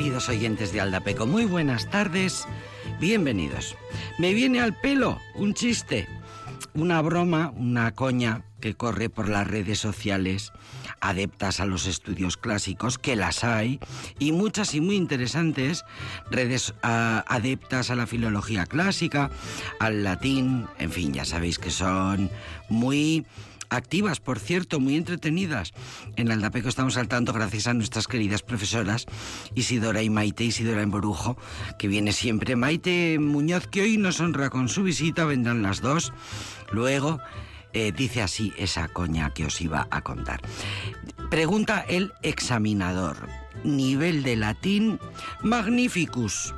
queridos oyentes de Aldapeco, muy buenas tardes, bienvenidos. Me viene al pelo un chiste, una broma, una coña que corre por las redes sociales adeptas a los estudios clásicos, que las hay, y muchas y muy interesantes redes ah, adeptas a la filología clásica, al latín, en fin, ya sabéis que son muy activas, por cierto, muy entretenidas. En Aldapeco estamos al tanto gracias a nuestras queridas profesoras Isidora y Maite, Isidora en Borujo, que viene siempre. Maite Muñoz, que hoy nos honra con su visita, vendrán las dos. Luego, eh, dice así esa coña que os iba a contar. Pregunta el examinador. Nivel de latín magnificus.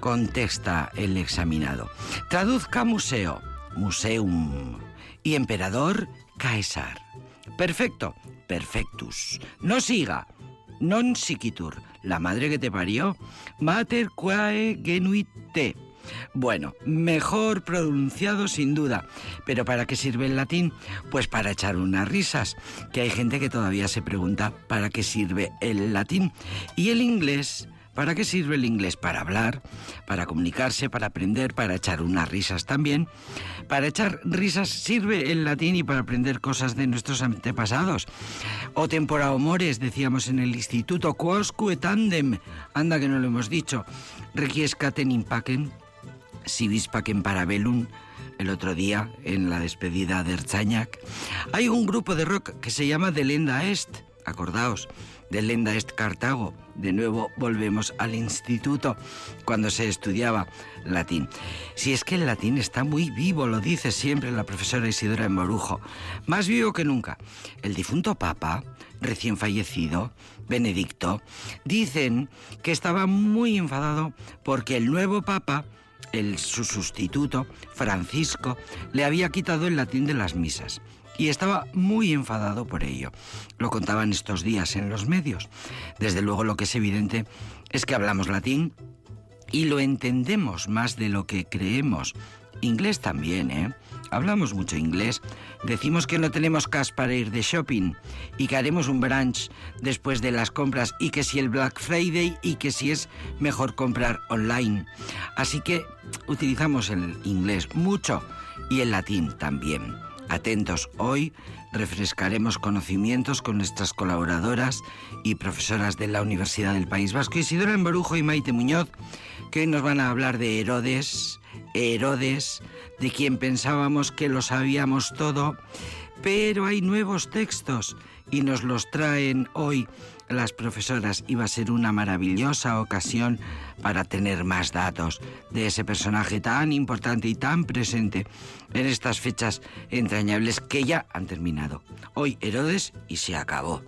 Contesta el examinado. Traduzca museo. Museum. Y emperador Caesar. Perfecto, perfectus. No siga. Non siquitur. La madre que te parió. Mater quae genuite. Bueno, mejor pronunciado sin duda. Pero ¿para qué sirve el latín? Pues para echar unas risas. Que hay gente que todavía se pregunta ¿para qué sirve el latín? Y el inglés ¿Para qué sirve el inglés? Para hablar, para comunicarse, para aprender, para echar unas risas también. Para echar risas sirve el latín y para aprender cosas de nuestros antepasados. O tempora mores, decíamos en el instituto, quosque tandem, anda que no lo hemos dicho, requiescaten impacem, si pacem parabellum, el otro día en la despedida de Erzañac. Hay un grupo de rock que se llama Delenda Est, acordaos, de Lenda Est Cartago. De nuevo volvemos al instituto cuando se estudiaba latín. Si es que el latín está muy vivo, lo dice siempre la profesora Isidora en Morujo, más vivo que nunca. El difunto papa, recién fallecido, Benedicto, dicen que estaba muy enfadado porque el nuevo papa el, su sustituto, Francisco, le había quitado el latín de las misas y estaba muy enfadado por ello. Lo contaban estos días en los medios. Desde luego lo que es evidente es que hablamos latín y lo entendemos más de lo que creemos. Inglés también, ¿eh? Hablamos mucho inglés. Decimos que no tenemos cash para ir de shopping y que haremos un brunch después de las compras y que si el Black Friday y que si es mejor comprar online. Así que utilizamos el inglés mucho y el latín también. Atentos, hoy refrescaremos conocimientos con nuestras colaboradoras y profesoras de la Universidad del País Vasco, Isidora Emborujo y Maite Muñoz, que hoy nos van a hablar de Herodes, Herodes, de quien pensábamos que lo sabíamos todo, pero hay nuevos textos y nos los traen hoy las profesoras. Iba a ser una maravillosa ocasión para tener más datos de ese personaje tan importante y tan presente en estas fechas entrañables que ya han terminado. Hoy Herodes y se acabó.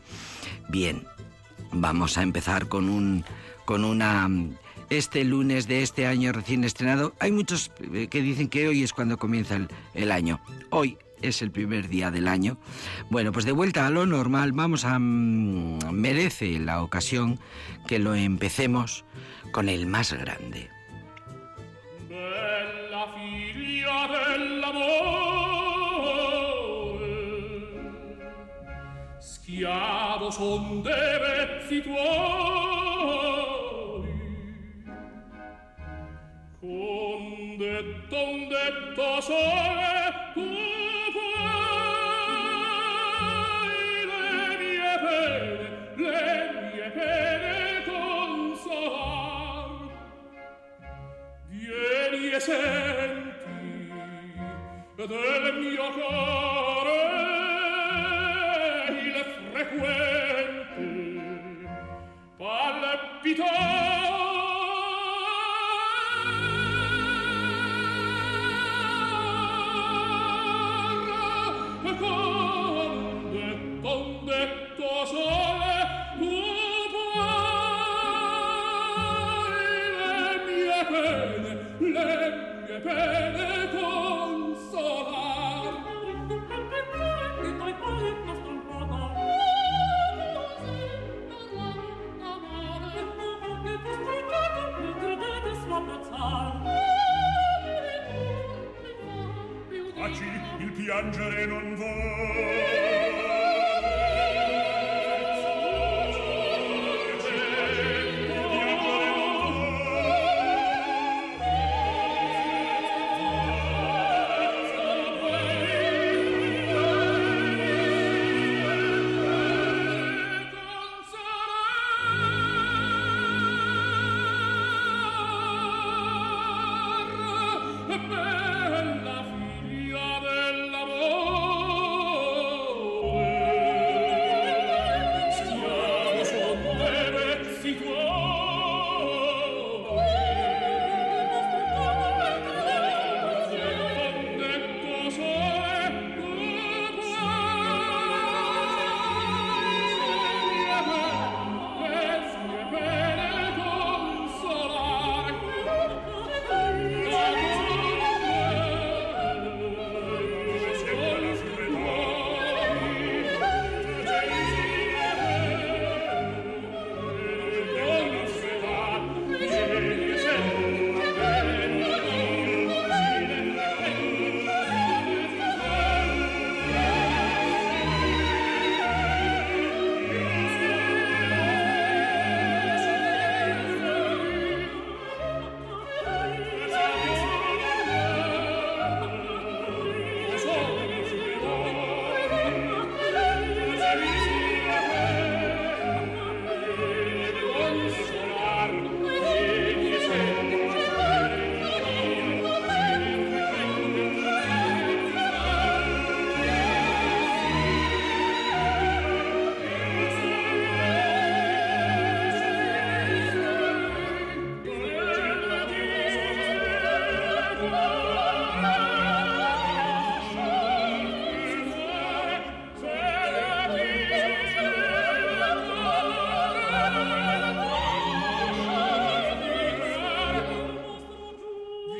Bien, vamos a empezar con un con una este lunes de este año recién estrenado. Hay muchos eh, que dicen que hoy es cuando comienza el, el año. Hoy es el primer día del año. Bueno, pues de vuelta a lo normal, vamos a... Mm, merece la ocasión que lo empecemos con el más grande. Bella figlia dell'amore, schiavo son de vezzi tuoi, con senti del mio cuore il frequente piangere non vuol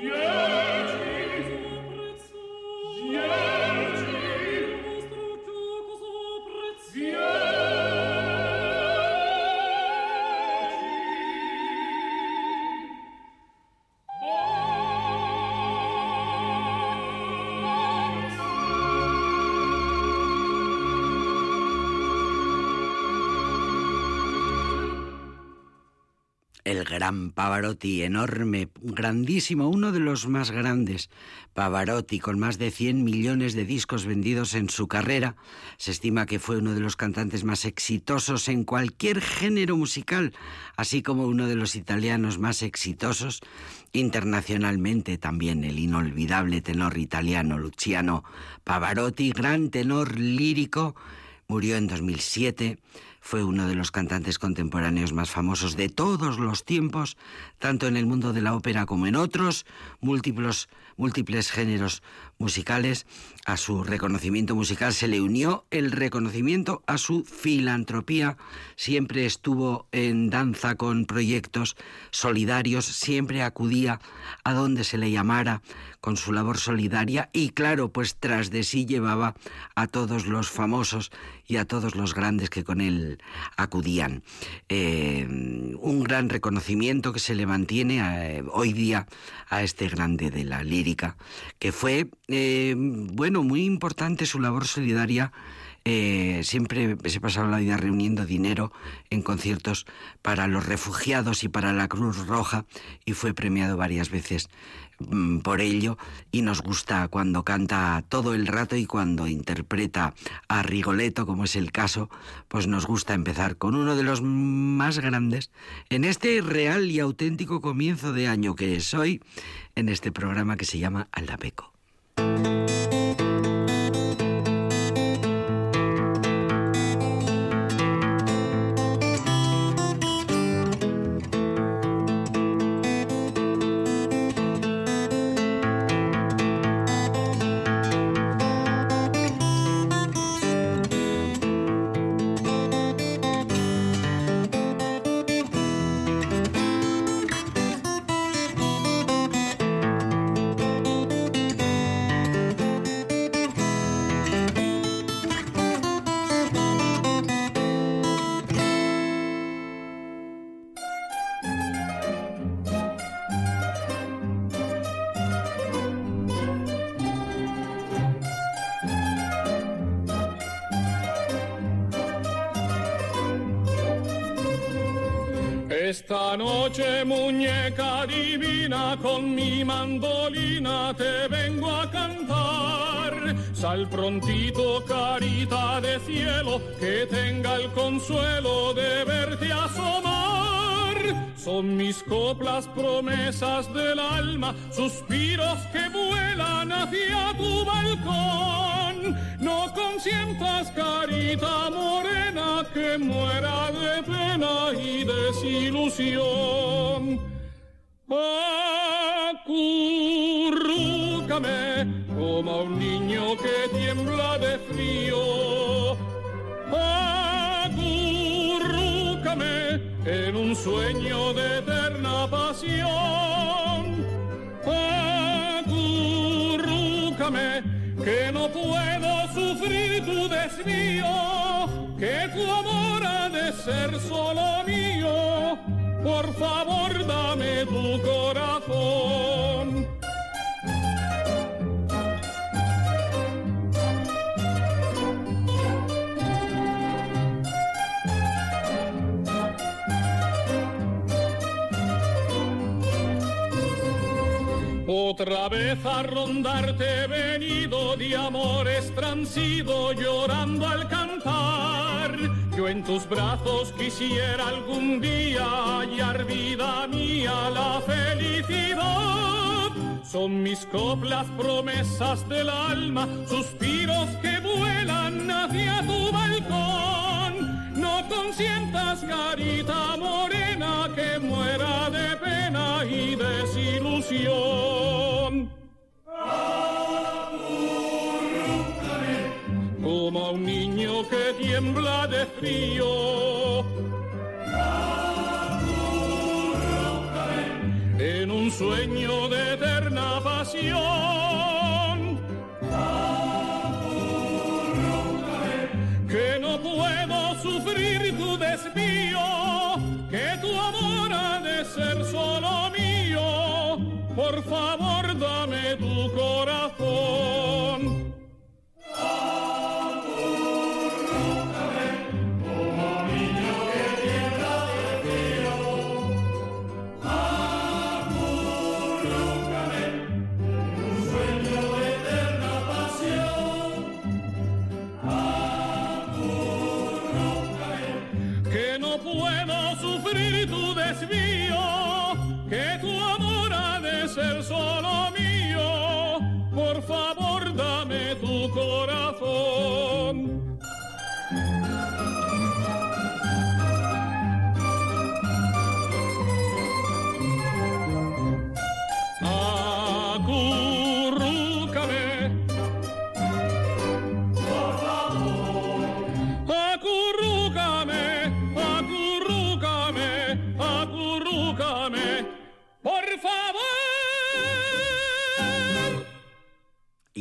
Yeah! El gran Pavarotti, enorme, grandísimo, uno de los más grandes. Pavarotti, con más de 100 millones de discos vendidos en su carrera, se estima que fue uno de los cantantes más exitosos en cualquier género musical, así como uno de los italianos más exitosos internacionalmente también, el inolvidable tenor italiano Luciano Pavarotti, gran tenor lírico, murió en 2007 fue uno de los cantantes contemporáneos más famosos de todos los tiempos, tanto en el mundo de la ópera como en otros múltiples, múltiples géneros musicales. A su reconocimiento musical se le unió el reconocimiento a su filantropía. Siempre estuvo en danza con proyectos solidarios, siempre acudía a donde se le llamara con su labor solidaria y claro, pues tras de sí llevaba a todos los famosos y a todos los grandes que con él acudían. Eh, un gran reconocimiento que se le mantiene eh, hoy día a este grande de la lírica, que fue, eh, bueno, muy importante su labor solidaria siempre se pasaba la vida reuniendo dinero en conciertos para los refugiados y para la Cruz Roja y fue premiado varias veces Mm, por ello y nos gusta cuando canta todo el rato y cuando interpreta a Rigoletto, como es el caso, pues nos gusta empezar con uno de los más grandes en este real y auténtico comienzo de año que es hoy, en este programa que se llama Aldapeco. Pena y desilusión. Acurrúcame como a un niño que tiembla de frío. Acurrúcame en un sueño de eterna pasión. Acurrúcame que no puedo sufrir tu desvío, que tu amor ser solo mío. Por favor, dame tu corazón. Otra vez a rondarte venido de amores transido llorando al cantar. Yo en tus brazos quisiera algún día hallar vida mía la felicidad. Son mis coplas promesas del alma, suspiros que vuelan hacia tu balcón. No consientas carita morena que muera de pena y desilusión. Como un niño tiembla de frío. En un sueño de eterna pasión. Que no puedo sufrir tu desvío, que tu amor ha de ser solo mío. Por favor.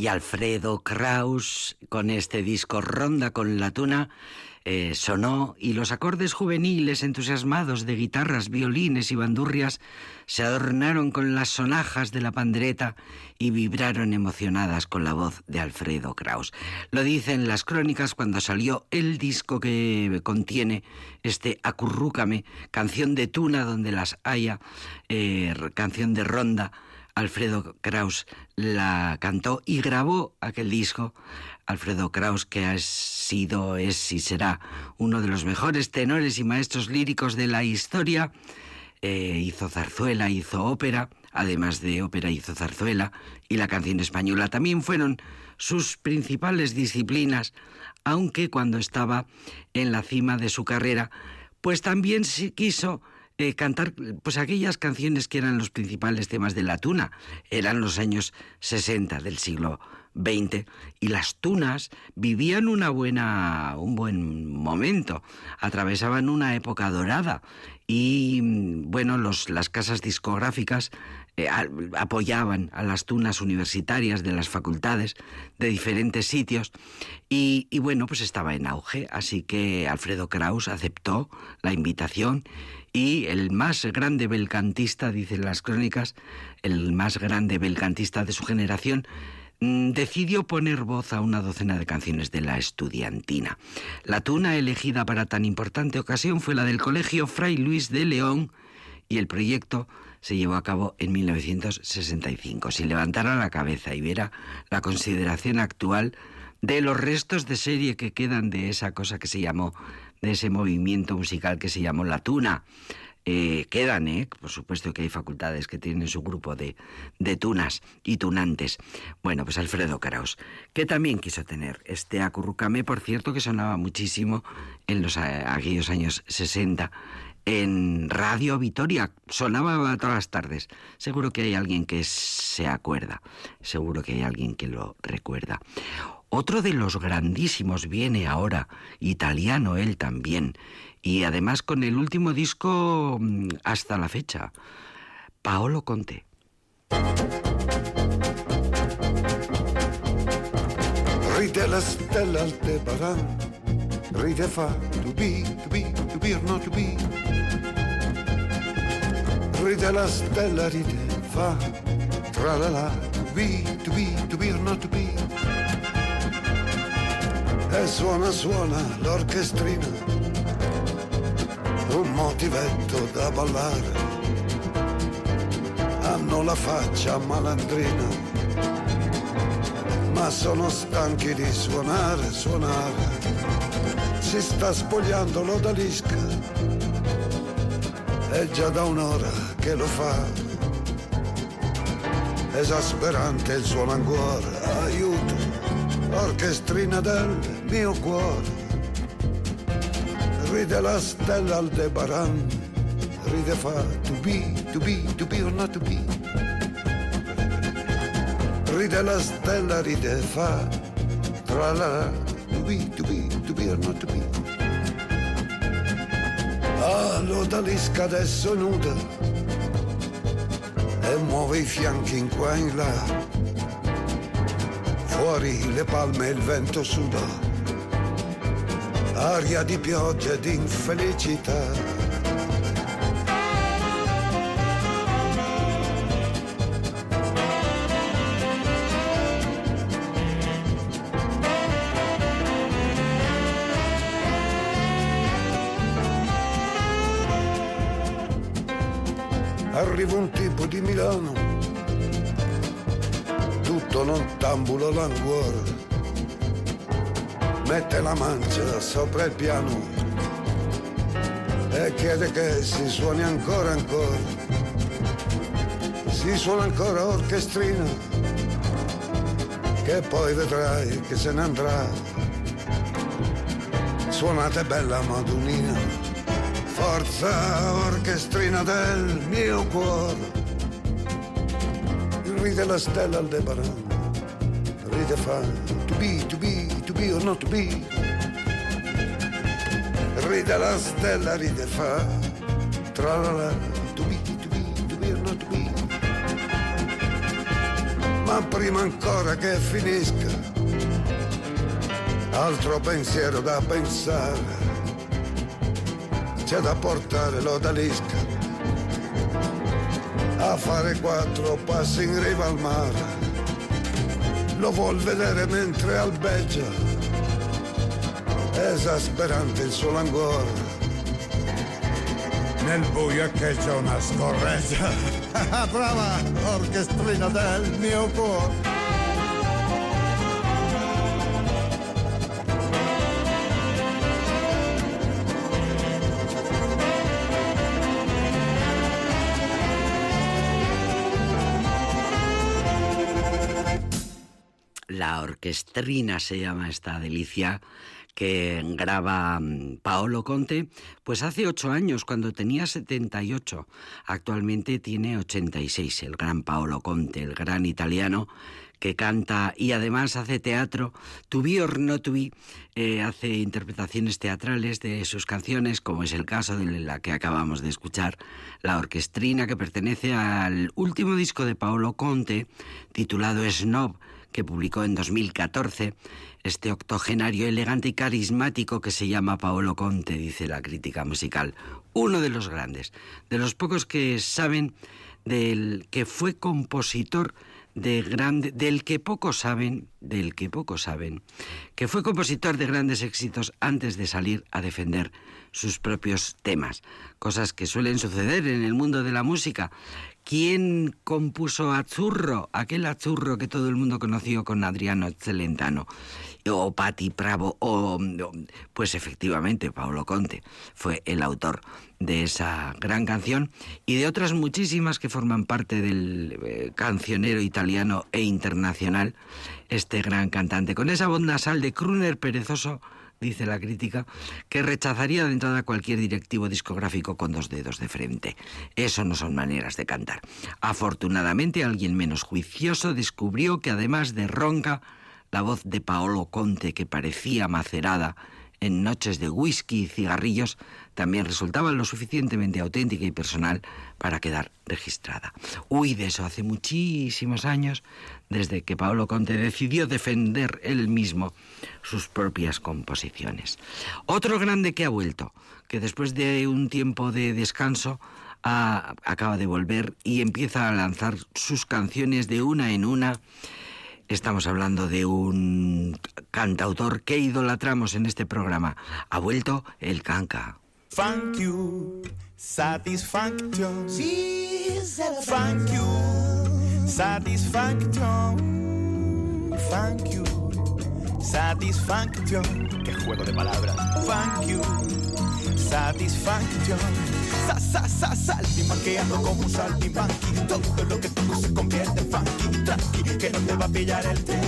Alfredo Kraus con este disco Ronda con la Tuna eh, sonó y los acordes juveniles entusiasmados de guitarras, violines y bandurrias se adornaron con las sonajas de la pandreta y vibraron emocionadas con la voz de Alfredo Kraus. Lo dicen las crónicas cuando salió el disco que contiene este Acurrúcame, canción de tuna donde las haya, eh, canción de ronda Alfredo Kraus la cantó y grabó aquel disco. Alfredo Kraus, que ha sido, es y será uno de los mejores tenores y maestros líricos de la historia, eh, hizo zarzuela, hizo ópera, además de ópera hizo zarzuela y la canción española también fueron sus principales disciplinas, aunque cuando estaba en la cima de su carrera, pues también quiso eh, cantar pues aquellas canciones que eran los principales temas de la tuna. Eran los años 60 del siglo XX y las tunas vivían una buena, un buen momento, atravesaban una época dorada y bueno, los, las casas discográficas eh, apoyaban a las tunas universitarias de las facultades de diferentes sitios y, y bueno, pues estaba en auge, así que Alfredo Kraus aceptó la invitación y el más grande belcantista, dicen las crónicas, el más grande belcantista de su generación, mm, decidió poner voz a una docena de canciones de la estudiantina. La tuna elegida para tan importante ocasión fue la del Colegio Fray Luis de León y el proyecto se llevó a cabo en 1965. Si levantara la cabeza y viera la consideración actual de los restos de serie que quedan de esa cosa que se llamó de ese movimiento musical que se llamó La Tuna. Eh, quedan, ¿eh? por supuesto que hay facultades que tienen su grupo de, de tunas y tunantes. Bueno, pues Alfredo Caraos, que también quiso tener este acurrucame, por cierto, que sonaba muchísimo en los, eh, aquellos años 60 en Radio Vitoria, sonaba todas las tardes. Seguro que hay alguien que se acuerda, seguro que hay alguien que lo recuerda. Otro de los grandísimos viene ahora, italiano él también, y además con el último disco mm, hasta la fecha, Paolo Conte. Ride la stella Aldebaran, ride fa be, or not to be. Ride la stella, ride fa, tra la la, be, to be, to be or not to be. e suona suona l'orchestrina, un motivetto da ballare, hanno la faccia malandrina, ma sono stanchi di suonare, suonare, si sta spogliando l'odalisca, è già da un'ora che lo fa, esasperante il suono ancora, aiuto orchestrina del mio cuore. Ride la stella Aldebaran, ride fa to be, to be, to be or not to be. Ride la stella, ride fa, tra la, be, to be, to be or not to be. Ah, l'odalisca adesso nuda, e muove i fianchi in qua e in là. Fuori le palme e il vento suda, aria di pioggia e di infelicità. Arriva un tipo di Milano, tutto nottambulo languore, mette la mancia sopra il piano e chiede che si suoni ancora ancora, si suona ancora orchestrina, che poi vedrai che se ne andrà, suonate bella madunina forza orchestrina del mio cuore. Ride la stella al Aldebaran, ride fa to be, to be, to be or not to be. Ride la stella, ride fa tra la la, to be, to be, to be or not to be. Ma prima ancora che finisca, altro pensiero da pensare c'è da portare l'odalisca a fare quattro passi in riva al mare. Lo vuol vedere mentre albeggia, esasperante il suo languore. Nel buio che c'è una scorreggia, brava orchestrina del mio cuore. Orquestrina se llama esta delicia que graba mm, Paolo Conte, pues hace ocho años, cuando tenía 78. Actualmente tiene 86, el gran Paolo Conte, el gran italiano que canta y además hace teatro. To be or not eh, hace interpretaciones teatrales de sus canciones, como es el caso de la que acabamos de escuchar, la orquestrina que pertenece al último disco de Paolo Conte, titulado Snob que publicó en 2014 este octogenario elegante y carismático que se llama Paolo Conte, dice la crítica musical. Uno de los grandes, de los pocos que saben del que fue compositor de grande, del que pocos saben, del que pocos saben, que fue compositor de grandes éxitos antes de salir a defender sus propios temas, cosas que suelen suceder en el mundo de la música, ¿Quién compuso Azzurro? Aquel Azzurro que todo el mundo conoció con Adriano Celentano, o Patti Pravo, o pues efectivamente Paolo Conte fue el autor de esa gran canción y de otras muchísimas que forman parte del eh, cancionero italiano e internacional, este gran cantante, con esa voz nasal de crooner perezoso dice la crítica, que rechazaría de entrada cualquier directivo discográfico con dos dedos de frente. Eso no son maneras de cantar. Afortunadamente, alguien menos juicioso descubrió que además de ronca, la voz de Paolo Conte, que parecía macerada en noches de whisky y cigarrillos, también resultaba lo suficientemente auténtica y personal para quedar registrada. Uy, de eso hace muchísimos años, desde que Paolo Conte decidió defender él mismo sus propias composiciones. Otro grande que ha vuelto, que después de un tiempo de descanso acaba de volver y empieza a lanzar sus canciones de una en una. Estamos hablando de un cantautor que idolatramos en este programa. Ha vuelto el canca. Thank you, satisfaction. Thank you, satisfaction. Thank you. Satisfaction. Qué juego de palabras. Thank you. Satisfaction. Sa, sa, sa, saltimanqueando como un saltimbanqui. Todo lo que toco se convierte en funky. Tranqui, que no te va a pillar el tren.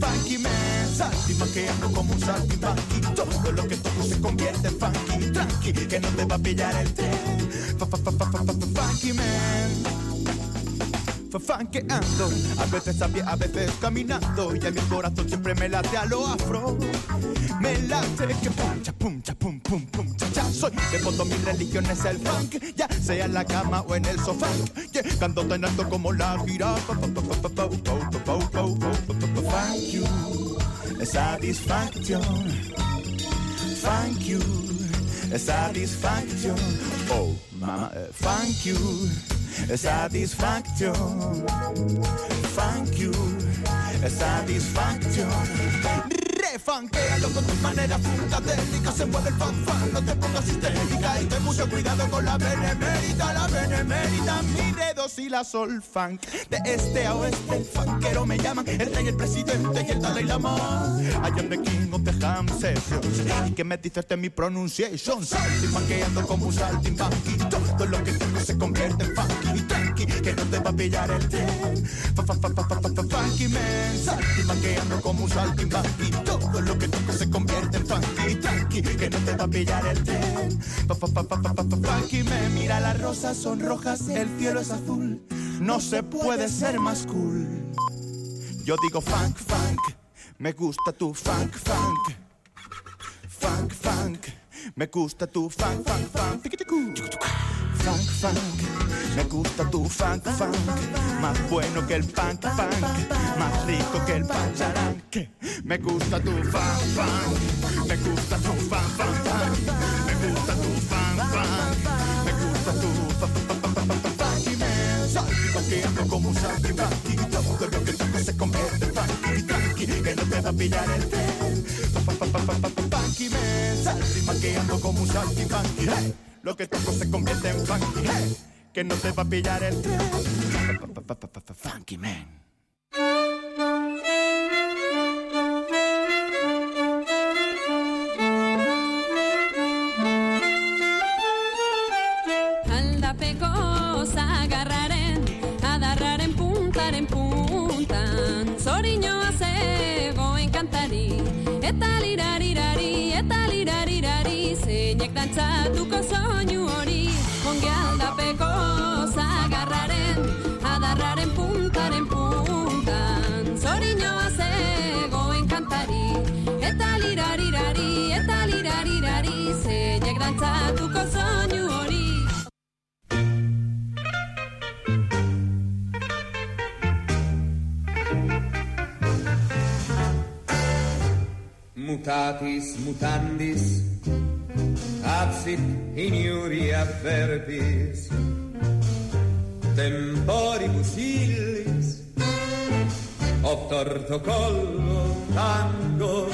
Funky man. Saltimanqueando como un saltimbanqui. Todo lo que toco se convierte en funky. Tranqui, que no te va a pillar el tren. Funky man. Fanqueando. A veces a pie, a veces caminando. Y a mi corazón siempre me late a lo afro. Me late que pum, cha, pum, cha, pum, pum, pum, cha, cha. Soy devoto, mi religión es el funk. Ya sea en la cama o en el sofá. Llegando tan alto como la jirafa. Thank you, satisfaction. Thank you, satisfaction. Oh, mama, uh, thank you, satisfaction. Thank you, satisfaction. Refanquealo con tu manera funkadélica Se mueve el fan. No te pongas histérica Y ten mucho cuidado con la benemérita. La benemérita, mi dedo y la sol funk De este a oeste, funkero me llaman. El rey, el presidente y el Dalai Lama I am the king of the ham sessions. ¿Y qué me dices de mi pronunciation? Saltimbanqueando como un saltimbanqui Todo lo que tengo se convierte en funky. Y tranqui, que no te va a pillar el tren. Funky man. Saltimbanqueando como un saltimbanqui todo lo que toco se convierte en funky Tranqui, que no te va a pillar el tren. Pa, pa, pa, pa, pa, pa, Funky me mira, las rosas son rojas El cielo es azul No se puede ser más cool. Yo digo funk, funk Me gusta tu funk, funk. Funk, funk Me gusta tu funk, funk, funk. Funk, funk Me gusta tu funk, funk Más bueno que el punk, punk Más rico que el pacharanque Me gusta tu funk, funk Me gusta tu funk, funk, funk Me gusta tu funk, funk Me gusta tu funk, funk, funk, funk, funk, funky como un saltimbanqui Todo lo que toco se convierte en funky Tranqui, que no te va a pillar el tren Funky man Saltimbanqueando como un saltimbanqui hey. Lo que toco se convierte en funky hey. Que no te va a pillar el tren Funky man mutatis mutandis absit in iuria verbis temporibus illis obtorto collo tango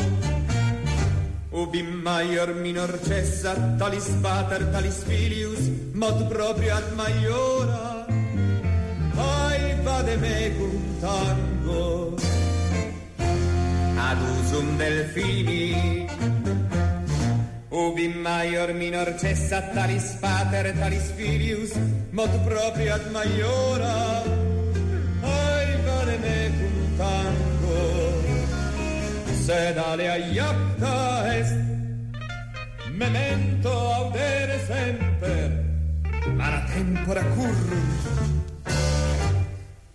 ubi maior minor cessa talis pater talis filius mod proprio ad maiora. Ai vade mecum tango ad usum delfini. Ubi maior minor cessa talis pater talis filius mod proprio ad maiora. Ai vale mecum tango sed alea iapta est. Memento audere semper mala tempora currunt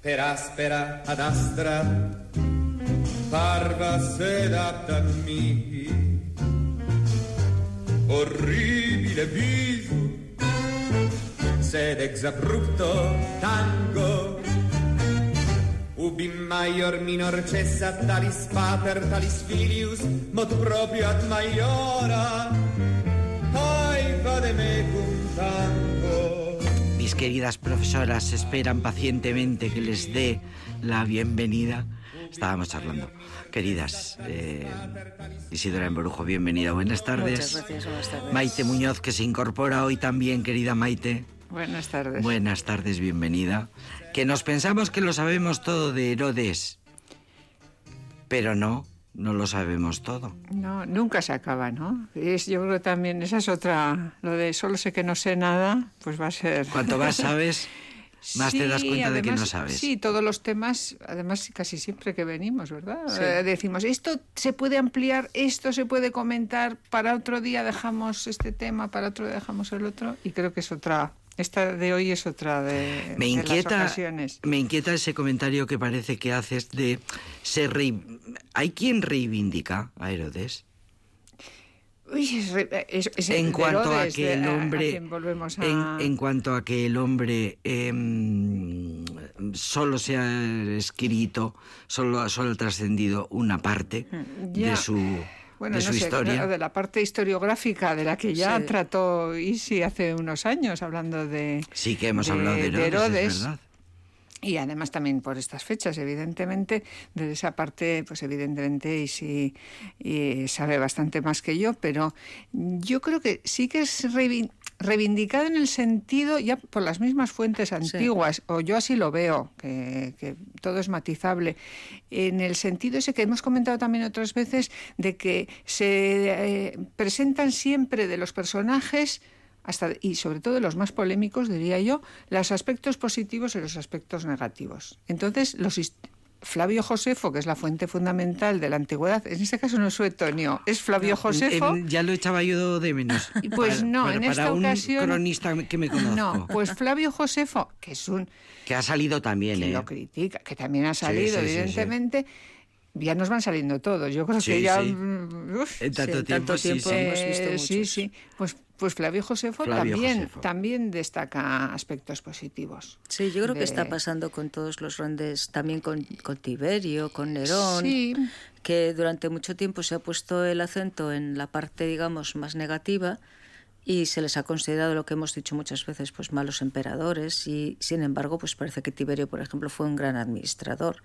per aspera ad astra parva sed apta mihi orribile viso sed ex abrupto tango. Ubi maior minor cessa talis pater talis filius mod proprio ad maiora. Ai vade mecum tango. Mis queridas profesoras esperan pacientemente que les dé la bienvenida. Estábamos charlando. Queridas, eh, Isidora Embrujo, bienvenida. Buenas tardes. Muchas gracias, buenas tardes. Maite Muñoz, que se incorpora hoy también, querida Maite. Buenas tardes. Buenas tardes, bienvenida. Que nos pensamos que lo sabemos todo de Herodes, pero no, no lo sabemos todo. No, nunca se acaba, ¿no? Es, yo creo también esa es otra, lo de solo sé que no sé nada, pues va a ser... Cuanto más sabes, más te das cuenta de que no sabes. Sí, todos los temas, además casi siempre que venimos, ¿verdad? Sí. Eh, decimos, esto se puede ampliar, esto se puede comentar, para otro día dejamos este tema, para otro día dejamos el otro, y creo que es otra, Esta de hoy es otra de, Me de las inquieta, ocasiones. me inquieta ese comentario que parece que haces de ser rei- ¿Hay quien reivindica a Herodes? Uy, es es- en de cuanto a Herodes, que de- el a- a hombre quien volvemos a... en, en cuanto a que el hombre em, solo se ha escrito solo solo ha trascendido una parte Mm, Ya. de su Bueno, de no su sé, historia de la parte historiográfica de la que ya Sí. trató Isi hace unos años, hablando de, sí que hemos de- hablado de de Herodes, Herodes. es verdad Y además también por estas fechas, evidentemente, de esa parte, pues evidentemente y sí y sabe bastante más que yo, pero yo creo que sí que es reivin- reivindicado en el sentido, ya por las mismas fuentes antiguas, o yo así lo veo, que, que todo es matizable, en el sentido ese que hemos comentado también otras veces, de que se eh, presentan siempre de los personajes hasta y sobre todo los más polémicos, diría yo, los aspectos positivos y los aspectos negativos. Entonces, los Flavio Josefo, que es la fuente fundamental de la antigüedad, en este caso no es Suetonio, es Flavio Josefo. Ya lo echaba yo de menos pues Para- no, para- en para esta un ocasión- cronista que me conozco No, pues Flavio Josefo, que es un que ha salido también que ¿eh? lo critica, que también ha salido, sí, sí, sí. evidentemente. Ya nos van saliendo todos. Yo creo Sí, que ya. sí. mm, uf, en tanto Sí, en tiempo, tanto sí, tiempo sí. hemos visto eh, sí, sí. Pues, pues Flavio Josefo Flavio también, Josefo. también destaca aspectos positivos. Sí, yo creo que está de- pasando con todos los grandes, también con, con Tiberio, con Nerón, Sí. que durante mucho tiempo se ha puesto el acento en la parte, digamos, más negativa y se les ha considerado lo que hemos dicho muchas veces, pues malos emperadores y sin embargo, pues parece que Tiberio, por ejemplo, fue un gran administrador.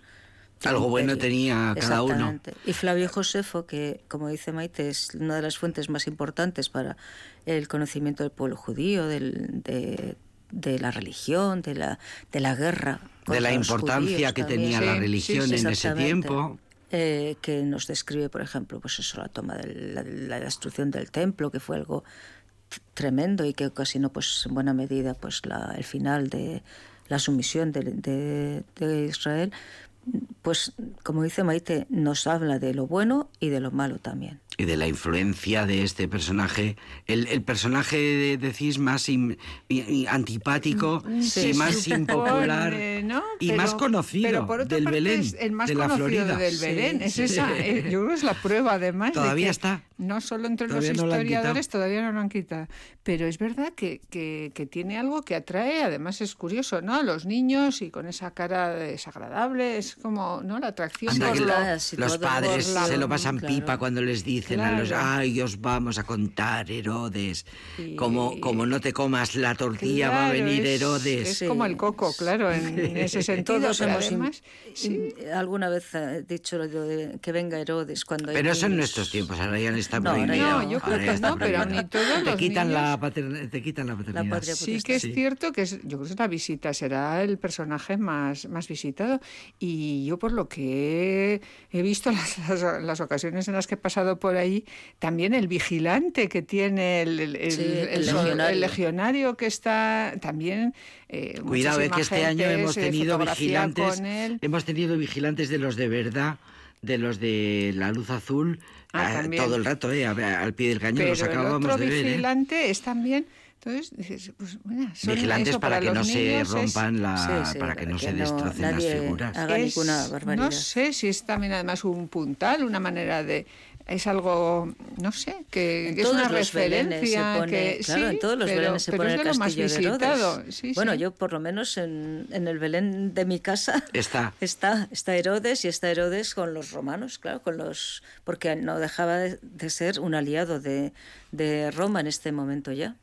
Algo bueno tenía cada uno. Y Flavio Josefo, que como dice Maite, es una de las fuentes más importantes para el conocimiento del pueblo judío, del- de, de la religión, de la, de la guerra. de la importancia que también. tenía la religión Sí, en ese tiempo Eh, que nos describe, por ejemplo, pues eso, la toma de la, la destrucción del templo, que fue algo tremendo y que ocasionó, pues, en buena medida, pues, la, el final de la sumisión de, de- de Israel. Pues, como dice Maite, nos habla de lo bueno y de lo malo también. Y de la influencia de este personaje, el, el personaje de, decís más antipático Mm, Sí, y más impopular supone, ¿no? y Pero- más conocido pero por otra del parte Belén, es el más de la conocido Florida. del Belén. Es esa, eh, yo creo que es la prueba además. de Todavía que está. No solo entre Todavía los no lo han historiadores, todavía no lo han quitado. Pero es verdad que, que, que tiene algo que atrae, además es curioso, ¿no? A los niños y con esa cara desagradable, es como, ¿no? La atracción Anda, por lo- la- los padres por la- se lo pasan claro. pipa cuando les dicen a los Claro. ay os vamos a contar Herodes. Y- como como no te comas la tortilla va a Claro, venir es- Herodes Es como el coco, claro, en ese sentido. Todos pero hemos además, sí, alguna vez eh, dicho lo de que venga Herodes cuando pero eso en niños. nuestros tiempos ahora ya no está prohibido. No, yo creo Ahora que no, pero ni todos te los quitan la niños- paterna- te quitan la paternidad. patria Sí que es Sí. cierto que es, yo creo que la visita será el personaje más, más visitado. Y yo por lo que he, he visto las, las, las ocasiones en las que he pasado por ahí, también el vigilante que tiene el, el- el- Sí, el el legionario. el legionario que está también... eh, Cuidado, es muchísima que este gente año hemos tenido vigilantes, con él. hemos tenido vigilantes de los de verdad, de los de la luz azul, Ah, ah, también. todo el rato, eh, a- al pie del cañón, Pero los el acabamos otro de ver. eh. vigilante es también... Entonces dices, pues bueno, Vigilantes eso, para, que no se niños es- rompan la, Sí, sí, para que no se no- destrocen las figuras. haga Es- ninguna barbaridad. No sé si es también además un puntal, una manera de... Es algo, no sé, que, En es todos una los belenes se referencia. pone, que, claro, sí, en todos los pero- belenes se pero pone es el de lo más castillo de. Herodes. Sí, bueno, sí. yo por lo menos en, en el Belén de mi casa Está. está está Herodes y está Herodes con los romanos, claro, con los porque no dejaba de, de ser un aliado de, de Roma en este momento ya.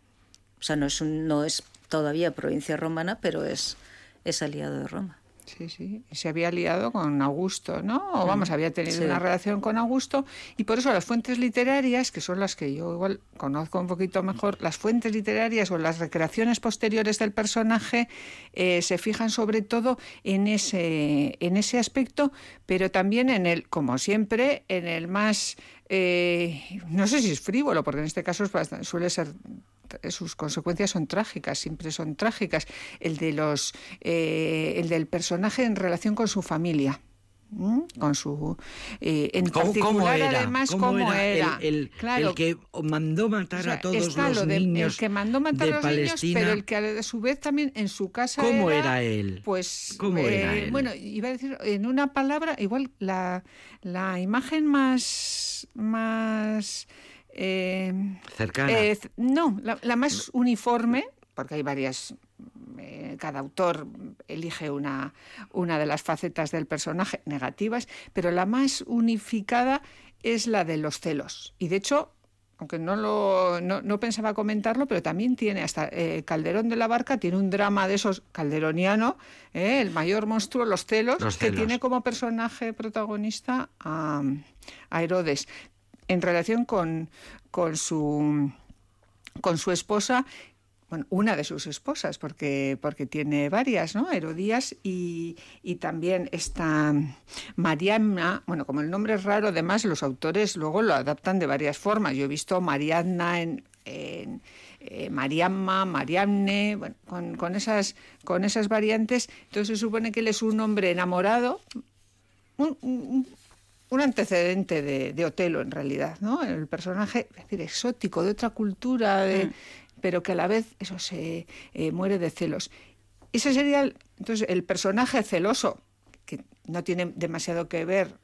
O sea, no es un, no es todavía provincia romana, pero es es aliado de Roma. Sí, sí. Y Se había liado con Augusto, ¿no? O vamos, había tenido sí. una relación con Augusto. Y por eso las fuentes literarias, que son las que yo igual conozco un poquito mejor, las fuentes literarias o las recreaciones posteriores del personaje eh, se fijan sobre todo en ese, en ese aspecto, pero también en el, como siempre, en el más, eh, no sé si es frívolo, porque en este caso es bastante- suele ser sus consecuencias son trágicas, siempre son trágicas. El de los, eh, el del personaje en relación con su familia. con su eh, en ¿Cómo, particular cómo era? además ¿Cómo cómo era era, El, el- Claro, el que mandó matar o sea, a todos los de- niños el que mandó matar de a los niños, pero el que a su vez también en su casa ¿Cómo era, era él? Pues ¿Cómo era él? bueno, iba a decir en una palabra igual la, la imagen más más eh, Cercana. eh, no, la, la más uniforme, porque hay varias, eh, cada autor elige una, una de las facetas del personaje negativas, pero la más unificada es la de los celos. Y de hecho, aunque no, lo, no, no pensaba comentarlo, pero también tiene hasta eh, Calderón de la Barca, tiene un drama de esos calderoniano, eh, el mayor monstruo, los celos, Los que tiene como personaje protagonista a, a Herodes en relación con, con su con su esposa bueno, una de sus esposas, porque, porque tiene varias, ¿no? Herodías y, y también esta Mariana, bueno, como el nombre es raro, además los autores luego lo adaptan de varias formas. Yo he visto Mariana en, eh, Mariamma, Mariamne, bueno, con, con, esas, con esas variantes. Entonces se supone que él es un hombre enamorado, un- un antecedente de, de Otelo en realidad, ¿no? El personaje, es decir, exótico, de otra cultura, de- pero que a la vez eso se eh, muere de celos. Ese sería el- entonces el personaje celoso, que no tiene demasiado que ver.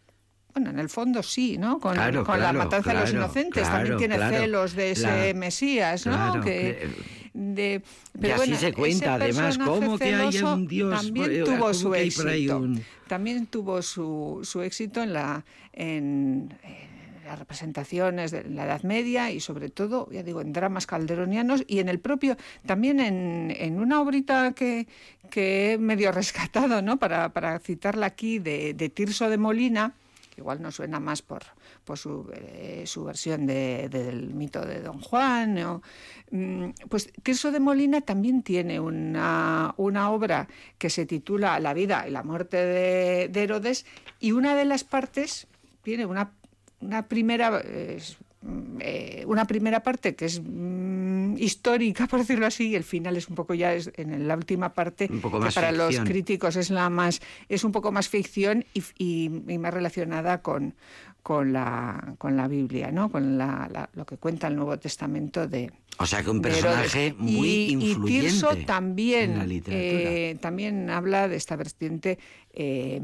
Bueno, en el fondo sí, ¿no? Con, Claro, con la claro, matanza de los inocentes. También tiene celos de ese Mesías, ¿no? que, de, Y así se cuenta, además, cómo que hay un Dios, También eh, tuvo su éxito un- también tuvo su, su éxito en, la, en, en las representaciones de la Edad Media y sobre todo, ya digo, en dramas calderonianos y en el propio, también en, en una obrita que, que he medio rescatado, ¿no? para, para citarla aquí, de, de Tirso de Molina, que igual no suena más por, su, eh, su versión de- del mito de Don Juan. o, mm, pues Tirso de Molina también tiene una, una obra que se titula La vida y la muerte de, de Herodes y una de las partes tiene una, una primera... eh, una primera parte que es mm, histórica, por decirlo así, y el final es un poco ya es, en la última parte, que para los críticos es la más, es un poco más ficción y, y- y más relacionada con, con la con la Biblia, ¿no? Con la- la- lo que cuenta el Nuevo Testamento de, O sea que un personaje muy y, influyente Y Tirso también, en la literatura. eh, también habla de esta vertiente eh,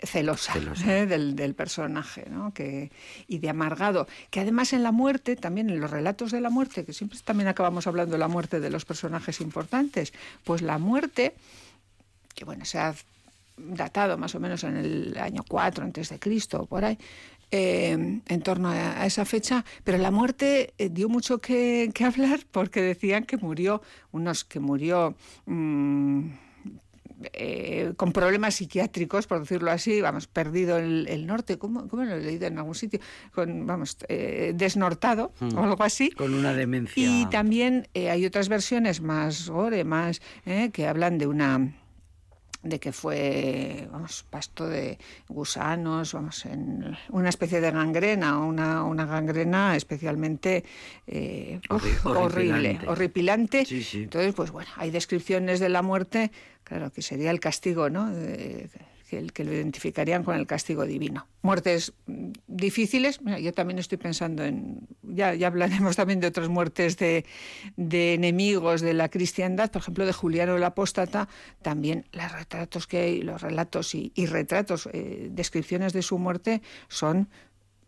celosa, Celosa. ¿eh? del, del personaje, ¿no? que, y de amargado, que además en la muerte, también en los relatos de la muerte, que siempre también acabamos hablando de la muerte de los personajes importantes, pues la muerte, que bueno, se ha datado más o menos en el año 4 antes de Cristo, por ahí, eh, en torno a, esa fecha, pero la muerte eh, dio mucho que, que hablar porque decían que murió, unos que murió mm, eh, con problemas psiquiátricos, por decirlo así, vamos, perdido el, el norte, ¿cómo, cómo lo he leído en algún sitio? Con, vamos, desnortado o algo así. Con una demencia. Y también hay otras versiones más gore, más eh, que hablan de una de que fue vamos, pasto de gusanos, vamos, en una especie de gangrena, una, una gangrena especialmente eh, uf, horrible, horripilante. horripilante. Sí, sí. Entonces, pues bueno, hay descripciones de la muerte, claro, que sería el castigo, ¿no? De- que, que lo identificarían con el castigo divino. Muertes mm, difíciles, yo también estoy pensando en, ya, ya hablaremos también de otras muertes de, de enemigos de la cristiandad, por ejemplo, de Juliano el Apóstata, también los retratos que hay, los relatos y, y retratos, eh, descripciones de su muerte son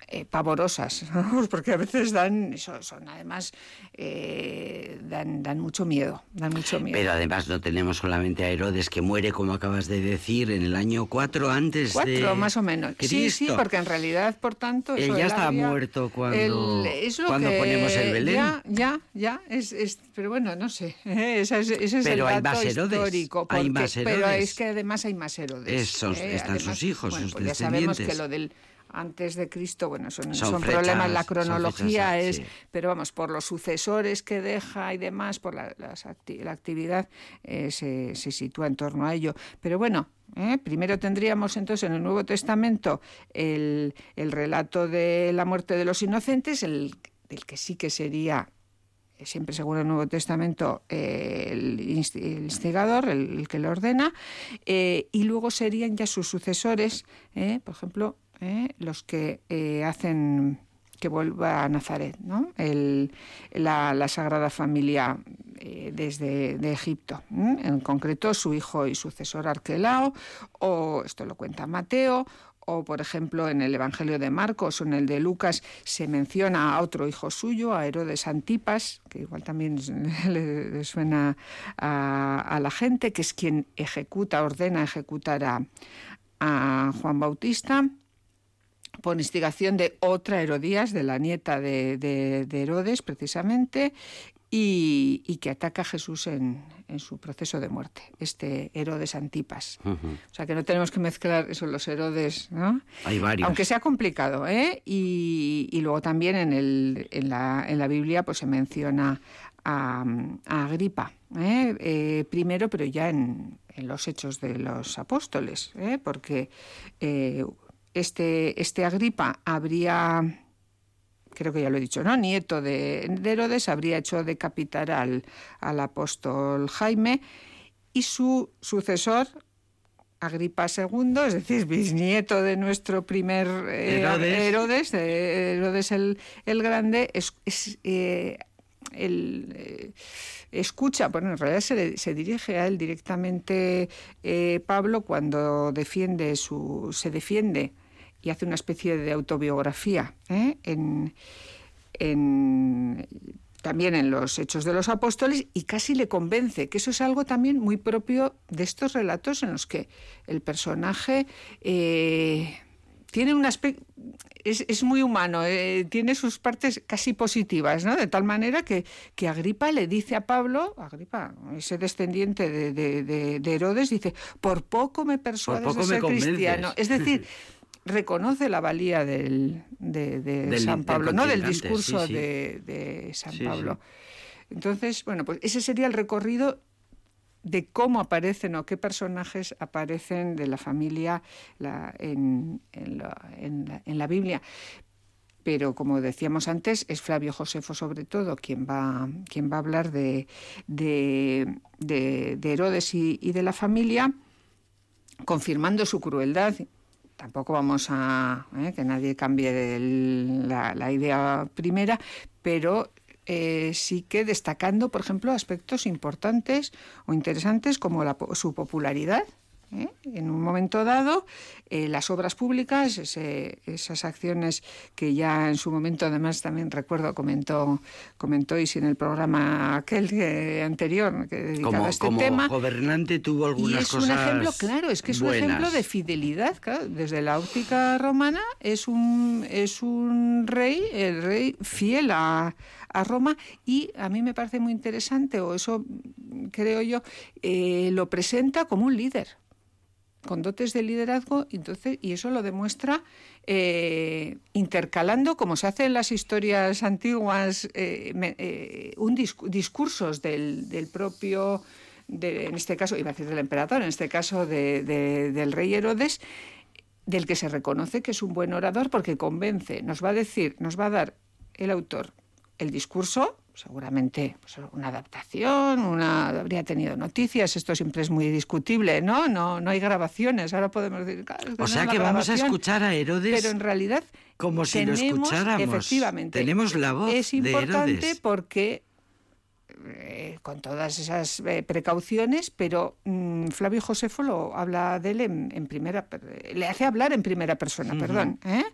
eh, pavorosas, ¿no? porque a veces dan, son, son además, eh, dan, dan mucho miedo, dan mucho miedo. Pero además no tenemos solamente a Herodes que muere, como acabas de decir, en el año 4 antes de Cuatro, más o menos. Sí, sí, Cristo. porque en realidad, por tanto... Él ya estaba muerto cuando- el- es lo cuando que- ponemos el Belén. Ya, ya, ya. Es, es- pero bueno, no sé. Ese es, ese es Pero el hay dato más Herodes, histórico. hay porque- más Pero Herodes. es que además hay más Herodes. Esos- ¿eh? están sus hijos, bueno, sus pues ya sabemos que descendientes. lo del antes de Cristo, bueno, son, Son son, fechas- problemas, la cronología fechas, es, sí. pero vamos, por los sucesores que deja y demás, por la, las acti- la actividad, eh, se, se sitúa en torno a ello. Pero bueno, ¿eh? primero tendríamos entonces en el Nuevo Testamento el, el relato de la muerte de los inocentes, el, el que sí que sería siempre según el Nuevo Testamento, eh, el, instigador, el, que lo ordena, eh, y luego serían ya sus sucesores, eh, por ejemplo, los que hacen que vuelva a Nazaret, ¿no? la, Sagrada Familia desde de Egipto, en concreto su hijo y sucesor Arquelao, o esto lo cuenta Mateo, o por ejemplo en el Evangelio de Marcos o en el de Lucas se menciona a otro hijo suyo, a Herodes Antipas, que igual también le, suena a, la gente, que es quien ejecuta, ordena ejecutar a, Juan Bautista por instigación de otra Herodías, de la nieta de Herodes precisamente, y, que ataca a Jesús en, su proceso de muerte, este Herodes Antipas. O sea que no tenemos que mezclar eso, los Herodes, ¿no? Hay varios. Aunque sea complicado, ¿eh? Y, luego también en, el, en, la, en la Biblia pues se menciona a, Agripa, ¿eh? ¿eh? primero, pero ya en, en, los hechos de los apóstoles, ¿eh? porque eh, este, este Agripa habría creo que ya lo he dicho, ¿no? Nieto de, Herodes, habría hecho decapitar al, al apóstol Jaime y su sucesor, Agripa II, es decir, bisnieto de nuestro primer eh, Herodes, Herodes, el, el, Grande, es, eh, el, eh, escucha, bueno, en realidad se, se dirige a él directamente Pablo cuando defiende su, se defiende y hace una especie de autobiografía ¿eh? en, también en los Hechos de los Apóstoles y casi le convence, que eso es algo también muy propio de estos relatos en los que el personaje eh, tiene un aspecto... Es, muy humano, eh, tiene sus partes casi positivas, ¿no? De tal manera que, que Agripa le dice a Pablo, Agripa, ese descendiente de, Herodes, dice, por poco me persuades de ser cristiano. Es decir, reconoce la valía del, de, San Pablo, no del discurso De, San Pablo. Entonces, bueno, pues ese sería el recorrido de cómo aparecen o qué personajes aparecen de la familia en, la, Biblia. Pero como decíamos antes, es Flavio Josefo sobre todo quien va, quien va a hablar de, de, Herodes y, y de la familia, confirmando su crueldad tampoco vamos a ¿eh? que nadie cambie la, idea primera, pero eh, sí que destacando, por ejemplo, aspectos importantes o interesantes como su popularidad ¿eh? En un momento dado, eh, las obras públicas, esas acciones que ya en su momento, además también recuerdo, comentó, comentó y en el programa aquel anterior que dedicaba como, a este como tema. gobernante tuvo algunas y es un ejemplo, claro, es que es un ejemplo de fidelidad. desde la óptica romana es un, es un rey, el rey fiel a, a Roma y a mí me parece muy interesante, o eso creo yo, eh, lo presenta como un líder con dotes de liderazgo entonces, y eso lo demuestra eh, intercalando, como se hace en las historias antiguas, eh, un discursos del, propio, en este caso, iba a decir del emperador, en este caso del rey Herodes, del que se reconoce que es un buen orador porque convence, nos va a decir, nos va a dar el autor el discurso, seguramente pues, una adaptación, una habría tenido noticias, esto siempre es muy discutible, ¿no? No, no hay grabaciones, ahora podemos decir. o sea que vamos a escuchar a Herodes. Pero en realidad como si lo escucháramos. Efectivamente. Tenemos la voz. Es importante de porque eh, con todas esas eh, precauciones, pero mm, Flavio Josefo lo habla de él en, primera, le hace hablar en primera persona, perdón. ¿eh?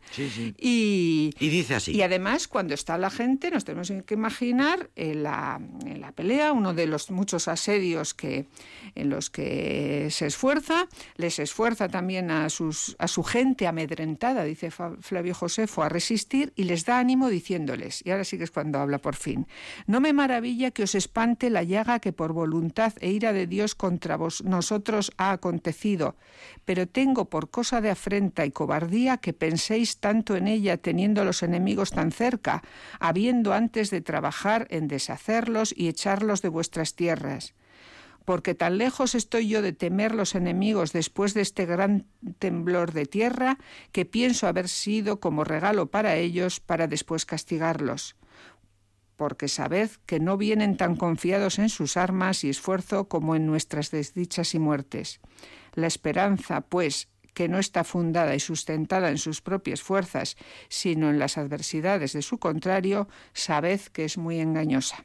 Y, dice así. Y además, cuando está la gente, nos tenemos que imaginar en la, en la pelea, uno de los muchos asedios que, en los que se esfuerza, les esfuerza también a, sus, a su gente amedrentada, dice Flavio Josefo, a resistir y les da ánimo diciéndoles, y ahora sí que es cuando habla por fin, no me maravilla que os espante la llaga que por voluntad e ira de Dios contra vos, nosotros ha acontecido, pero tengo por cosa de afrenta y cobardía que penséis tanto en ella teniendo los enemigos tan cerca, habiendo antes de trabajar en deshacerlos y echarlos de vuestras tierras. Porque tan lejos estoy yo de temer los enemigos después de este gran temblor de tierra, que pienso haber sido como regalo para ellos para después castigarlos porque sabed que no vienen tan confiados en sus armas y esfuerzo como en nuestras desdichas y muertes. La esperanza, pues, que no está fundada y sustentada en sus propias fuerzas, sino en las adversidades de su contrario, sabed que es muy engañosa.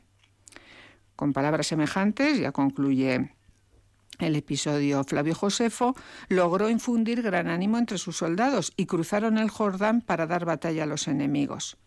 Con palabras semejantes, ya concluye el episodio Flavio Josefo, logró infundir gran ánimo entre sus soldados y cruzaron el Jordán para dar batalla a los enemigos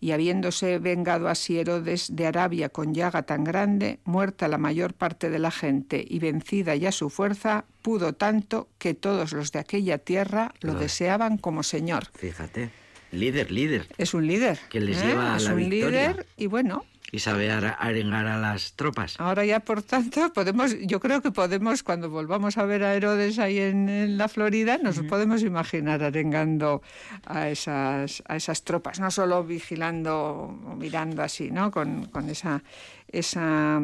y habiéndose vengado así Herodes de Arabia con llaga tan grande, muerta la mayor parte de la gente y vencida ya su fuerza, pudo tanto que todos los de aquella tierra lo deseaban como señor. Fíjate, líder, líder. Es un líder. Que les ¿eh? lleva a es la un victoria. líder y bueno, Y sabe arengar a las tropas. Ahora ya, por tanto, podemos, yo creo que podemos, cuando volvamos a ver a Herodes ahí en, en la Florida, nos podemos imaginar arengando a esas, a esas tropas, no solo vigilando o mirando así, ¿no? Con, con esa, esa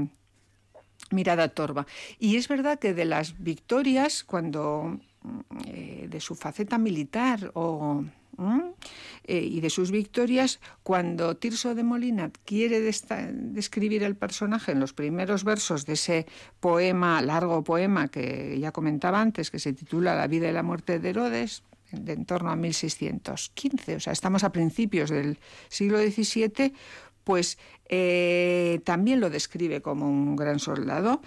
mirada torva. Y es verdad que de las victorias, cuando eh, de su faceta militar o. Eh, y de sus victorias, cuando Tirso de Molina quiere describir el personaje en los primeros versos de ese poema, largo poema que ya comentaba antes, que se titula La vida y la muerte de Herodes, de en torno a 1615, o sea, estamos a principios del siglo XVII, pues eh, también lo describe como un gran soldado.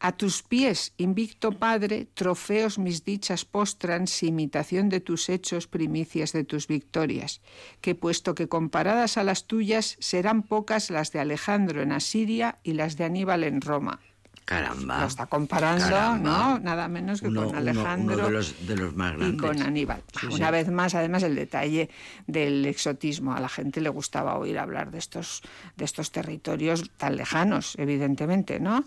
A tus pies, invicto Padre, trofeos mis dichas postran, si imitación de tus hechos, primicias de tus victorias, que puesto que comparadas a las tuyas, serán pocas las de Alejandro en Asiria y las de Aníbal en Roma. Caramba. Lo está comparando, Caramba. ¿no? Nada menos que Uno- con Alejandro uno de los- de los más y con Aníbal. Sí, Una sí. vez más, además, el detalle del exotismo. A la gente le gustaba oír hablar de estos, de estos territorios tan lejanos, evidentemente, ¿no?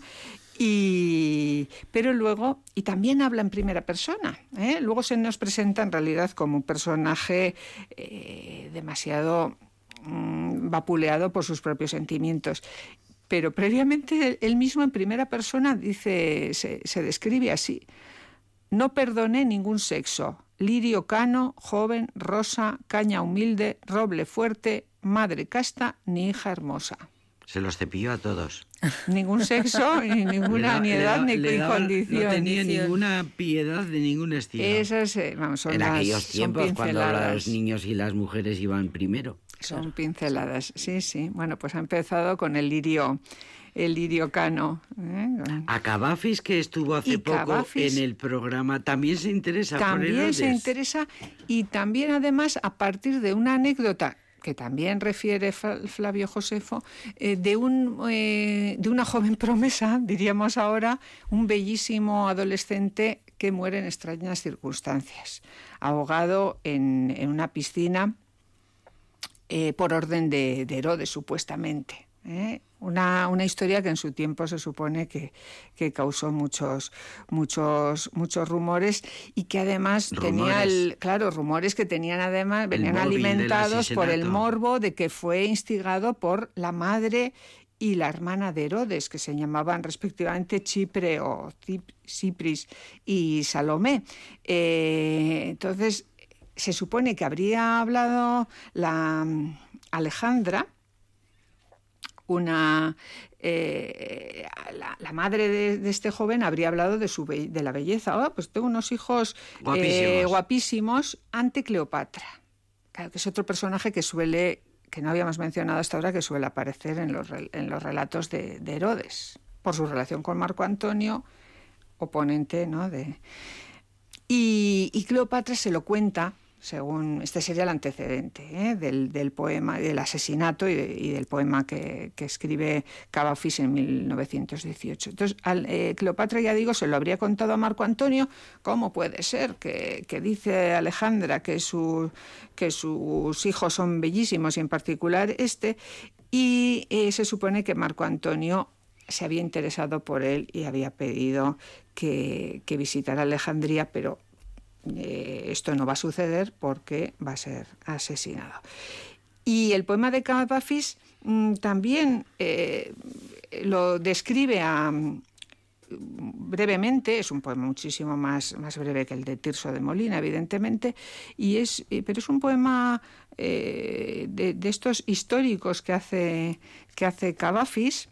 Y, pero luego, y también habla en primera persona, ¿eh? luego se nos presenta en realidad como un personaje eh, demasiado mm, vapuleado por sus propios sentimientos. Pero previamente él mismo en primera persona dice, se, se describe así. No perdoné ningún sexo. Lirio cano, joven, rosa, caña humilde, roble fuerte, madre casta, ni hija hermosa. Se los cepilló a todos. Ningún sexo, ni ninguna da- ni edad, da- ni daba- condición. No tenía ninguna piedad de ningún estilo. Esas, eh, vamos, son en las- aquellos son tiempos, cuando los niños y las mujeres iban primero. Son pinceladas, sí, sí. Bueno, pues ha empezado con el lirio, el lirio cano. ¿eh? A Cavafis, que estuvo hace poco en el programa, también se interesa por también se interesa y también además a partir de una anécdota que también refiere Flavio Josefo, eh, de, un, eh, de una joven promesa, diríamos ahora, un bellísimo adolescente que muere en extrañas circunstancias, ahogado en, en una piscina eh, por orden de, de Herodes, supuestamente. Una, una historia que en su tiempo se supone que, que causó muchos, muchos, muchos rumores y que además tenía el, claro, rumores que tenían además, venían alimentados por el morbo de que fue instigado por la madre y la hermana de Herodes, que se llamaban respectivamente Chipre o Cip- Cipris y Salomé. Eh, entonces, se supone que habría hablado la mm, Alejandra, una eh, la, la madre de, de este joven habría hablado de su be- de la belleza. Oh, pues tengo unos hijos eh, Guapísimos. guapísimos ante Cleopatra. Claro, que es otro personaje que suele, que no habíamos mencionado hasta ahora, que suele aparecer en los, en los relatos de, de Herodes, por su relación con Marco Antonio, oponente, ¿no? De, y, y Cleopatra se lo cuenta, según este sería el antecedente ¿eh? del, del poema, del asesinato y, de- y del poema que, que escribe Cavafis en 1918. Entonces, al- eh, Cleopatra, ya digo, se lo habría contado a Marco Antonio. ¿Cómo puede ser que, dice Alejandra que, su- que sus hijos son bellísimos y en particular este? Y eh, se supone que Marco Antonio se había interesado por él y había pedido que visitara Alejandría, pero eh, esto no va a suceder porque va a ser asesinado. Y el poema de Cavafis mm, también eh, lo describe a, brevemente, es un poema muchísimo más, más breve que el de Tirso de Molina, evidentemente, y es, eh, pero es un poema de, estos históricos que hace, que hace Cavafis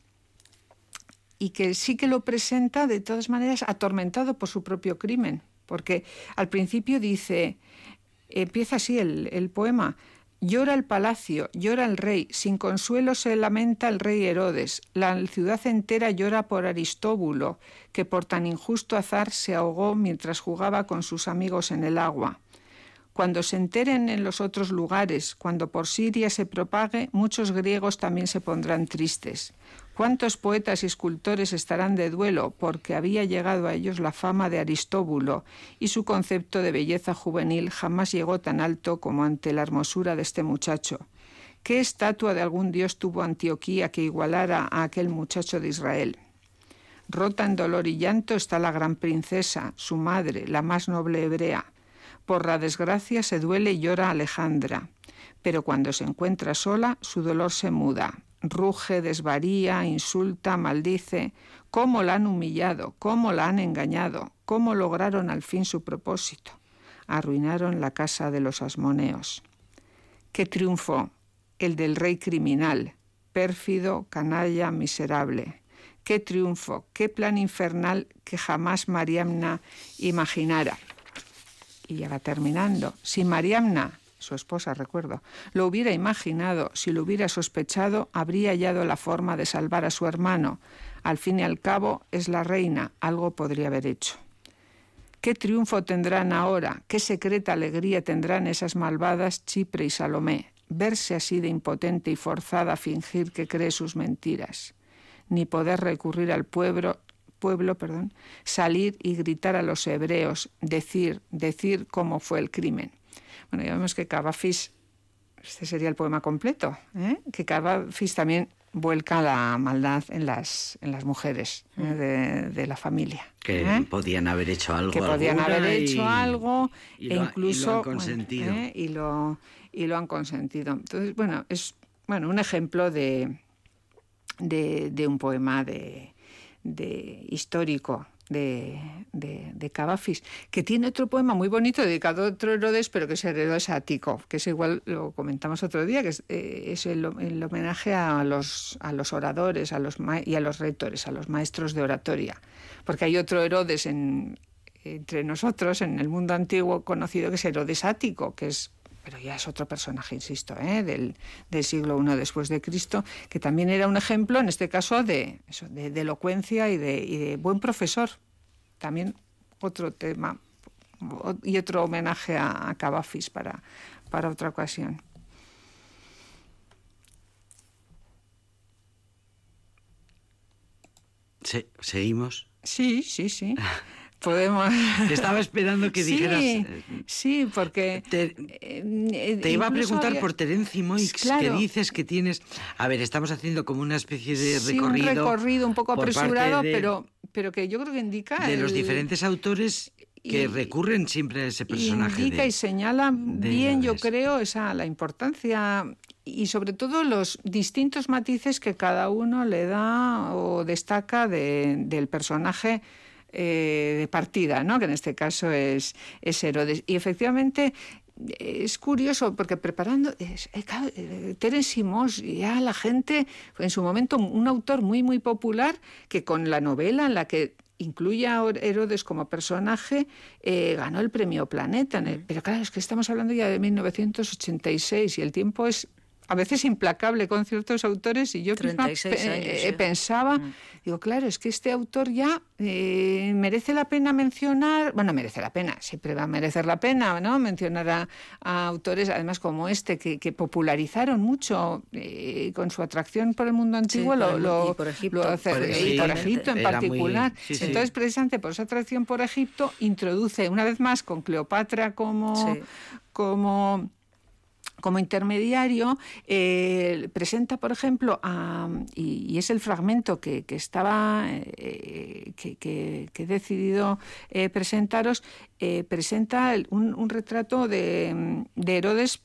y que sí que lo presenta de todas maneras atormentado por su propio crimen, porque al principio dice, empieza así el, el poema, Llora el palacio, llora el rey, sin consuelo se lamenta el rey Herodes, la ciudad entera llora por Aristóbulo, que por tan injusto azar se ahogó mientras jugaba con sus amigos en el agua. Cuando se enteren en los otros lugares, cuando por Siria se propague, muchos griegos también se pondrán tristes. ¿Cuántos poetas y escultores estarán de duelo porque había llegado a ellos la fama de Aristóbulo y su concepto de belleza juvenil jamás llegó tan alto como ante la hermosura de este muchacho? ¿Qué estatua de algún dios tuvo Antioquía que igualara a aquel muchacho de Israel? Rota en dolor y llanto está la gran princesa, su madre, la más noble hebrea. Por la desgracia se duele y llora Alejandra, pero cuando se encuentra sola, su dolor se muda ruge, desvaría, insulta, maldice, cómo la han humillado, cómo la han engañado, cómo lograron al fin su propósito. Arruinaron la casa de los asmoneos. Qué triunfo el del rey criminal, pérfido, canalla, miserable. Qué triunfo, qué plan infernal que jamás Mariamna imaginara. Y ya va terminando. Si Mariamna su esposa, recuerdo, lo hubiera imaginado, si lo hubiera sospechado, habría hallado la forma de salvar a su hermano. Al fin y al cabo, es la reina, algo podría haber hecho. ¿Qué triunfo tendrán ahora? ¿Qué secreta alegría tendrán esas malvadas Chipre y Salomé? Verse así de impotente y forzada a fingir que cree sus mentiras, ni poder recurrir al pueblo, pueblo, perdón, salir y gritar a los hebreos, decir, decir cómo fue el crimen. Bueno, ya vemos que Cavafis, este sería el poema completo, ¿eh? que Cavafis también vuelca la maldad en las, en las mujeres ¿eh? mm. de, la familia. Que ¿eh? podían haber hecho algo. Que podían haber hecho algo e incluso... lo han consentido. y, lo, y lo han consentido. Entonces, bueno, es bueno, un ejemplo de, de, de un poema de, de histórico de, de, Cavafis, que tiene otro poema muy bonito dedicado a otro Herodes, pero que es el Herodes ático, que es igual, lo comentamos otro día, que es, eh, el, homenaje a los, a los oradores a los y a los rectores, a los maestros de oratoria. Porque hay otro Herodes en, entre nosotros, en el mundo antiguo conocido, que es Herodes ático, que es pero ya es otro personaje, insisto, ¿eh? del, del, siglo I después de Cristo, que también era un ejemplo, en este caso, de, de, elocuencia y de, y de, buen profesor. También otro tema y otro homenaje a, a Cavafis para, para otra ocasión. ¿Seguimos? Sí, sí, sí. podemos. Estaba esperando que dijeras. Sí, porque. Te, eh, iba a preguntar por Terenci Moix, que dices que tienes. A ver, estamos haciendo como una especie de recorrido. un recorrido un poco apresurado, pero, pero que yo creo que indica. De los diferentes autores que recurren siempre a ese personaje. Indica y señala bien, yo creo, esa la importancia y sobre todo los distintos matices que cada uno le da o destaca del personaje eh, de partida, ¿no? que en este caso es, es Herodes. Y efectivamente es curioso porque preparando es, eh, eh, Terence ya la gente en su momento un autor muy muy popular que con la novela en la que incluye a Herodes como personaje ganó el premio Planeta pero claro es que estamos hablando ya de 1986 y el tiempo es a veces implacable con ciertos autores y yo misma pensaba mm. Digo, claro, es que este autor ya eh, merece la pena mencionar, bueno, merece la pena, siempre va a merecer la pena, ¿no? Mencionar a, autores, además como este, que, popularizaron mucho eh, con su atracción por el mundo antiguo, lo, y por Egipto, y por Egipto en particular. Entonces, precisamente por esa atracción por Egipto, introduce una vez más con Cleopatra como, como como intermediario, eh, presenta, por ejemplo, y, es el fragmento que, estaba, eh, que, he decidido eh, presentaros, presenta un, retrato de, Herodes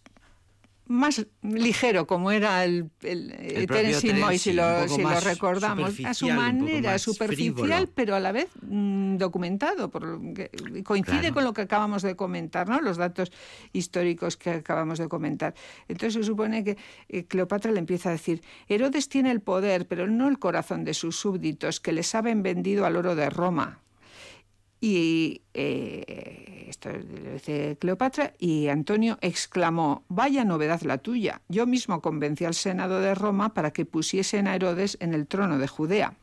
más ligero como era el, el, El Terence Moy, si lo, si lo recordamos, a su manera superficial, frívolo. pero a la vez mm, documentado. Por, lo que- coincide Claro. con lo que acabamos de comentar, ¿no? los datos históricos que acabamos de comentar. Entonces se supone que eh, Cleopatra le empieza a decir, Herodes tiene el poder, pero no el corazón de sus súbditos, que les saben vendido al oro de Roma. Y eh, esto lo dice Cleopatra y Antonio exclamó, vaya novedad la tuya. Yo mismo convencí al Senado de Roma para que pusiesen a Herodes en el trono de Judea.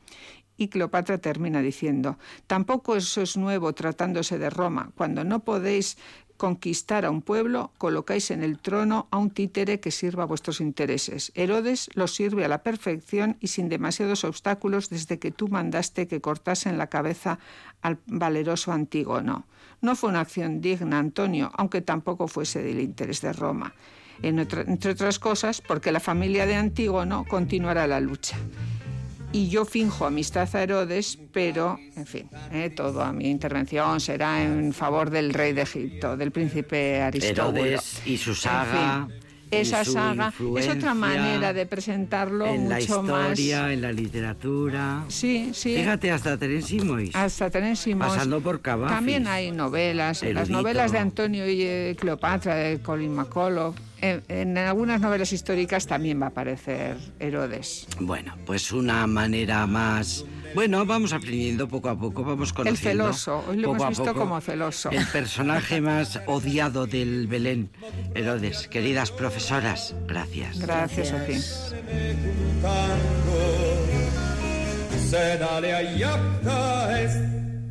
Y Cleopatra termina diciendo, tampoco eso es nuevo tratándose de Roma. Cuando no podéis conquistar a un pueblo, colocáis en el trono a un títere que sirva a vuestros intereses. Herodes los sirve a la perfección y sin demasiados obstáculos desde que tú mandaste que cortasen la cabeza al valeroso Antígono. No fue una acción digna, Antonio, aunque tampoco fuese del interés de Roma. Entre otras cosas, porque la familia de Antígono continuará la lucha y yo finjo amistad a Herodes, pero, en fin, eh, toda mi intervención será en favor del rey de Egipto, del príncipe Aristóbulo. Herodes y su En saga. fin, esa saga es otra manera de presentarlo en la historia, más. en la literatura. Sí, sí. Fíjate, hasta Terence Mois. Hasta Terence. Pasando por Cavafis. También hay novelas, las novelas de Antonio y eh, Cleopatra, de Colin McCullough. En, en algunas novelas históricas también va a aparecer Herodes. Bueno, pues una manera más. Bueno, vamos aprendiendo poco a poco, vamos conociendo. celoso, hoy lo poco hemos a visto poco como celoso. El personaje más odiado del Belén, Herodes. Queridas profesoras, gracias. Gracias, a ti.